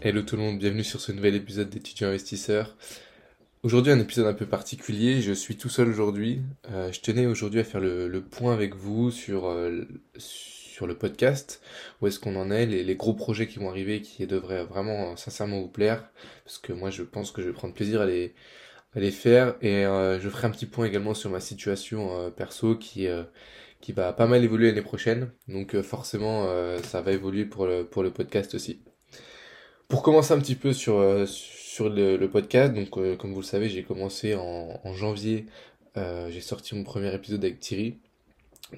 Hello tout le monde, bienvenue sur ce nouvel épisode d'étudiants investisseurs. Aujourd'hui un épisode un peu particulier, je suis tout seul aujourd'hui. Euh, je tenais aujourd'hui à faire le, point avec vous sur, euh, sur le podcast, où est-ce qu'on en est, les, gros projets qui vont arriver qui devraient vraiment sincèrement vous plaire, parce que moi je pense que je vais prendre plaisir à les, à les faire, et euh, je ferai un petit point également sur ma situation perso qui, qui va pas mal évoluer l'année prochaine, donc forcément ça va évoluer pour le, pour le podcast aussi. Pour commencer un petit peu sur, euh, sur le, podcast, donc euh, comme vous le savez, j'ai commencé en, janvier, euh, j'ai sorti mon premier épisode avec Thierry.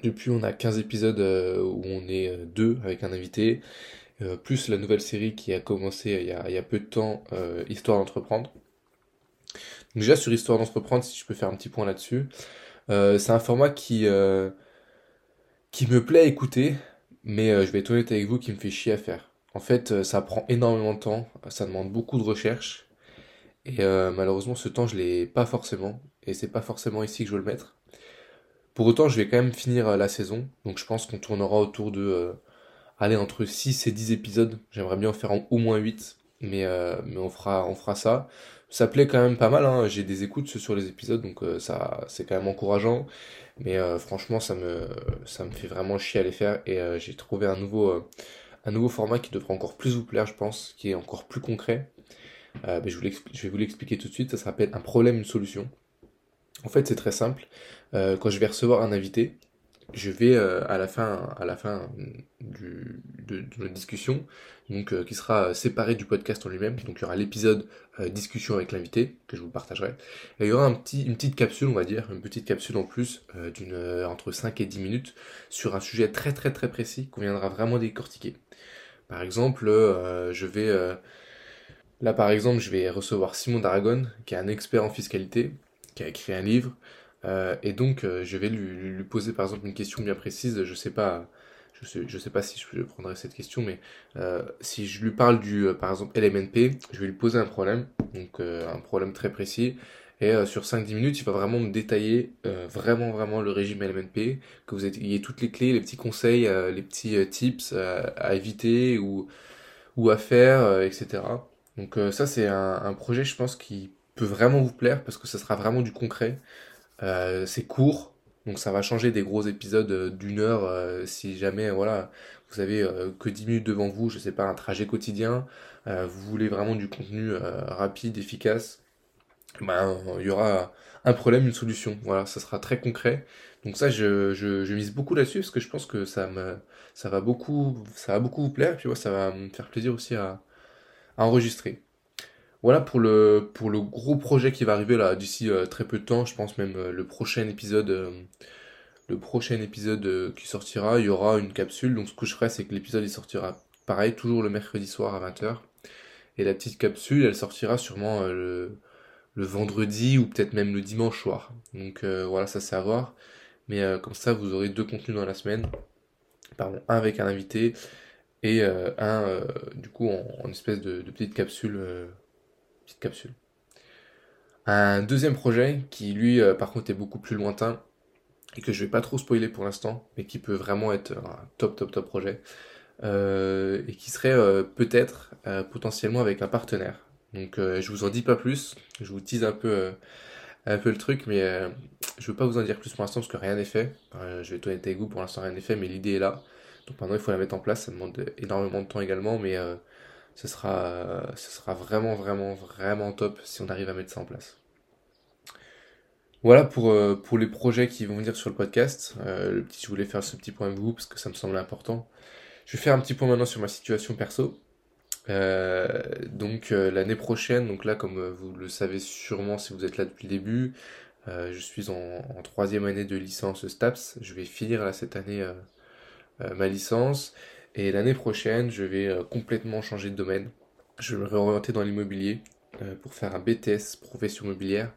Depuis, on a 15 épisodes où on est deux avec un invité, plus la nouvelle série qui a commencé il y a, peu de temps, Histoire d'entreprendre. Déjà sur Histoire d'entreprendre, si je peux faire un petit point là-dessus, c'est un format qui, qui me plaît à écouter, mais je vais être honnête avec vous, qui me fait chier à faire. En fait, euh, ça prend énormément de temps, ça demande beaucoup de recherche. Et euh, malheureusement, ce temps, je l'ai pas forcément. Et c'est pas forcément ici que je veux le mettre. Pour autant, je vais quand même finir euh, la saison. Donc je pense qu'on tournera autour de... aller entre 6 et 10 épisodes. J'aimerais bien en faire au moins 8. Mais, mais on, fera, on fera ça. Ça plaît quand même pas mal. Hein. J'ai des écoutes sur les épisodes. Donc ça c'est quand même encourageant. Mais franchement, ça me, ça me fait vraiment chier à les faire. Et j'ai trouvé un nouveau un nouveau format qui devrait encore plus vous plaire, je pense, qui est encore plus concret. Euh, je, vais vous l'expliquer tout de suite. Ça s'appelle un problème, une solution. En fait, c'est très simple. Euh, quand je vais recevoir un invité, je vais euh, à la fin, à la fin de, notre discussion, donc qui sera séparé du podcast en lui-même. Donc il y aura l'épisode discussion avec l'invité que je vous partagerai. Et il y aura une petite capsule, on va dire, une petite capsule en plus d'une entre 5 et 10 minutes sur un sujet très très très précis qu'on viendra vraiment décortiquer. Par exemple, euh, je vais euh, là par exemple, je vais recevoir Simon d'Aragon, qui est un expert en fiscalité, qui a écrit un livre, euh, et donc je vais lui, poser par exemple une question bien précise. Je sais pas, je sais, je sais pas si je prendrai cette question, mais si je lui parle du par exemple LMNP, je vais lui poser un problème, donc un problème très précis, et euh, sur 5-10 minutes, il va vraiment me détailler euh, vraiment vraiment le régime LMNP, que vous ayez toutes les clés, les petits conseils, euh, les petits tips à éviter ou, ou à faire, etc. Donc ça c'est un, un, projet je pense qui peut vraiment vous plaire parce que ça sera vraiment du concret. C'est court, donc ça va changer des gros épisodes d'une heure si jamais voilà vous avez que 10 minutes devant vous, je sais pas, un trajet quotidien, vous voulez vraiment du contenu rapide, efficace ben, il y aura un problème, une solution. Voilà, ça sera très concret. Donc ça, je, mise beaucoup là-dessus parce que je pense que ça va beaucoup, ça va beaucoup vous plaire. Puis ouais, ça va me faire plaisir aussi à enregistrer. Voilà pour le, pour le gros projet qui va arriver là d'ici euh, très peu de temps. Je pense même euh, le prochain épisode, euh, qui sortira, il y aura une capsule. Donc ce que je ferai, c'est que l'épisode il sortira pareil, toujours le mercredi soir à 20h. Et la petite capsule, elle sortira sûrement le vendredi ou peut-être même le dimanche soir. Donc voilà, ça c'est à voir. Mais comme ça, vous aurez deux contenus dans la semaine. Pardon, un avec un invité et un du coup en, espèce de, petite capsule. Capsule. Un deuxième projet qui lui par contre est beaucoup plus lointain et que je vais pas trop spoiler pour l'instant, mais qui peut vraiment être un top top top projet. et qui serait peut-être potentiellement avec un partenaire. Donc euh, je vous en dis pas plus, je vous tease un peu, euh, un peu le truc, mais euh, je veux pas vous en dire plus pour l'instant parce que rien n'est fait. je vais honnête avec vous, pour l'instant rien n'est fait, mais l'idée est là. Donc maintenant il faut la mettre en place, ça demande énormément de temps également, mais ce, sera, ce sera vraiment vraiment vraiment top si on arrive à mettre ça en place. Voilà pour, pour les projets qui vont venir sur le podcast. petit, je voulais faire ce petit point avec vous parce que ça me semble important. Je vais faire un petit point maintenant sur ma situation perso. Euh, donc euh, l'année prochaine, donc là comme euh, vous le savez sûrement si vous êtes là depuis le début, je suis en, troisième année de licence STAPS. Je vais finir là cette année ma licence et l'année prochaine je vais complètement changer de domaine. Je vais me réorienter dans l'immobilier pour faire un BTS profession immobilière.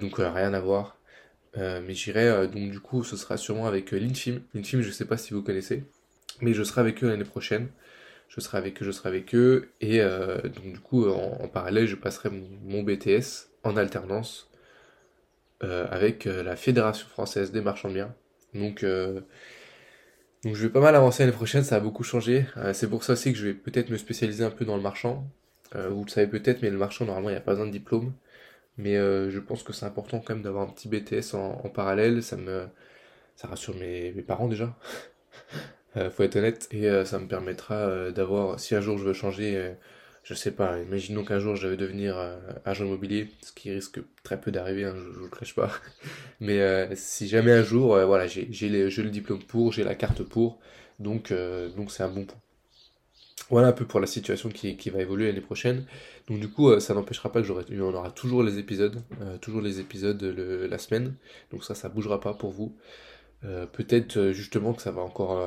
donc rien à voir. mais j'irai donc du coup ce sera sûrement avec l'Infim. L'Infim je sais pas si vous connaissez, mais je serai avec eux l'année prochaine je serai avec eux, je serai avec eux. Et euh, donc du coup, en, parallèle, je passerai mon, BTS en alternance euh, avec euh, la Fédération française des marchands de biens. Donc, donc je vais pas mal avancer l'année prochaine, ça a beaucoup changé. c'est pour ça aussi que je vais peut-être me spécialiser un peu dans le marchand. vous le savez peut-être, mais le marchand, normalement, il n'y a pas besoin de diplôme. Mais je pense que c'est important quand même d'avoir un petit BTS en, parallèle. Ça me, ça rassure mes, mes parents déjà. faut être honnête. Et ça me permettra d'avoir, si un jour je veux changer je sais pas, imaginons qu'un jour je vais devenir euh, agent immobilier, ce qui risque très peu d'arriver, hein, je, ne vous le cache pas. Mais euh, si jamais un jour, euh, voilà, j'ai le diplôme pour, j'ai la carte pour, donc c'est un bon point. Voilà un peu pour la situation qui, qui va évoluer l'année prochaine. Donc du coup, ça n'empêchera pas que j'aurai, on aura toujours les épisodes, toujours les épisodes la semaine. Donc ça, ça bougera pas pour vous. Peut-être justement que ça va encore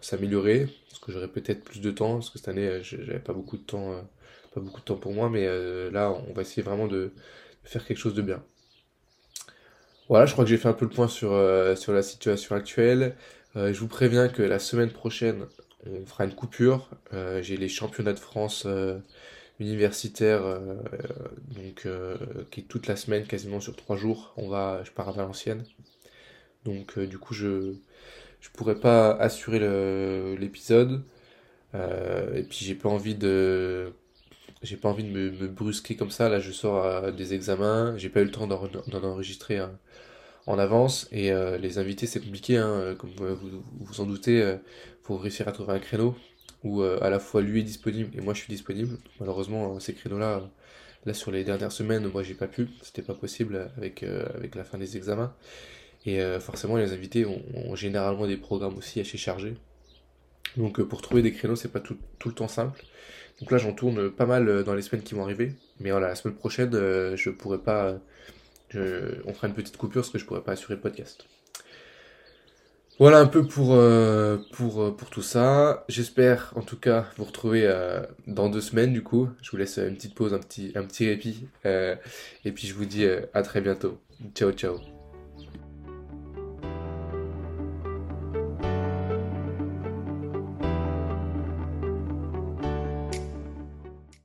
s'améliorer, parce que j'aurai peut-être plus de temps, parce que cette année j'avais pas beaucoup de temps pas beaucoup de temps pour moi, mais euh, là, on va essayer vraiment de, faire quelque chose de bien. Voilà, je crois que j'ai fait un peu le point sur, euh, sur la situation actuelle. Euh, je vous préviens que la semaine prochaine, on fera une coupure. j'ai les championnats de France universitaires, donc qui est toute la semaine, quasiment sur trois jours. On va, je pars à Valenciennes. Donc du coup, je je pourrais pas assurer l'épisode. et puis j'ai pas envie de j'ai pas envie de me, brusquer comme ça. Là, je sors à des examens, j'ai pas eu le temps d'en enregistrer en avance. Et euh, les invités, c'est compliqué, hein, comme vous vous en doutez. Euh, faut réussir à trouver un créneau où euh, à la fois lui est disponible et moi je suis disponible. Malheureusement, ces créneaux-là, là sur les dernières semaines, moi j'ai pas pu, c'était pas possible avec la fin des examens. Et forcément, les invités ont, généralement des programmes aussi assez chargés. Donc pour trouver des créneaux, c'est pas tout, le temps simple. Donc là, j'en tourne pas mal euh, dans les semaines qui vont arriver. Mais voilà, la semaine prochaine, euh, je pourrais pas. on fera une petite coupure parce que je pourrais pas assurer le podcast. Voilà un peu pour, euh, pour, pour tout ça. J'espère en tout cas vous retrouver dans deux semaines du coup. Je vous laisse une petite pause, un petit, un petit répit. et puis je vous dis à très bientôt. Ciao ciao.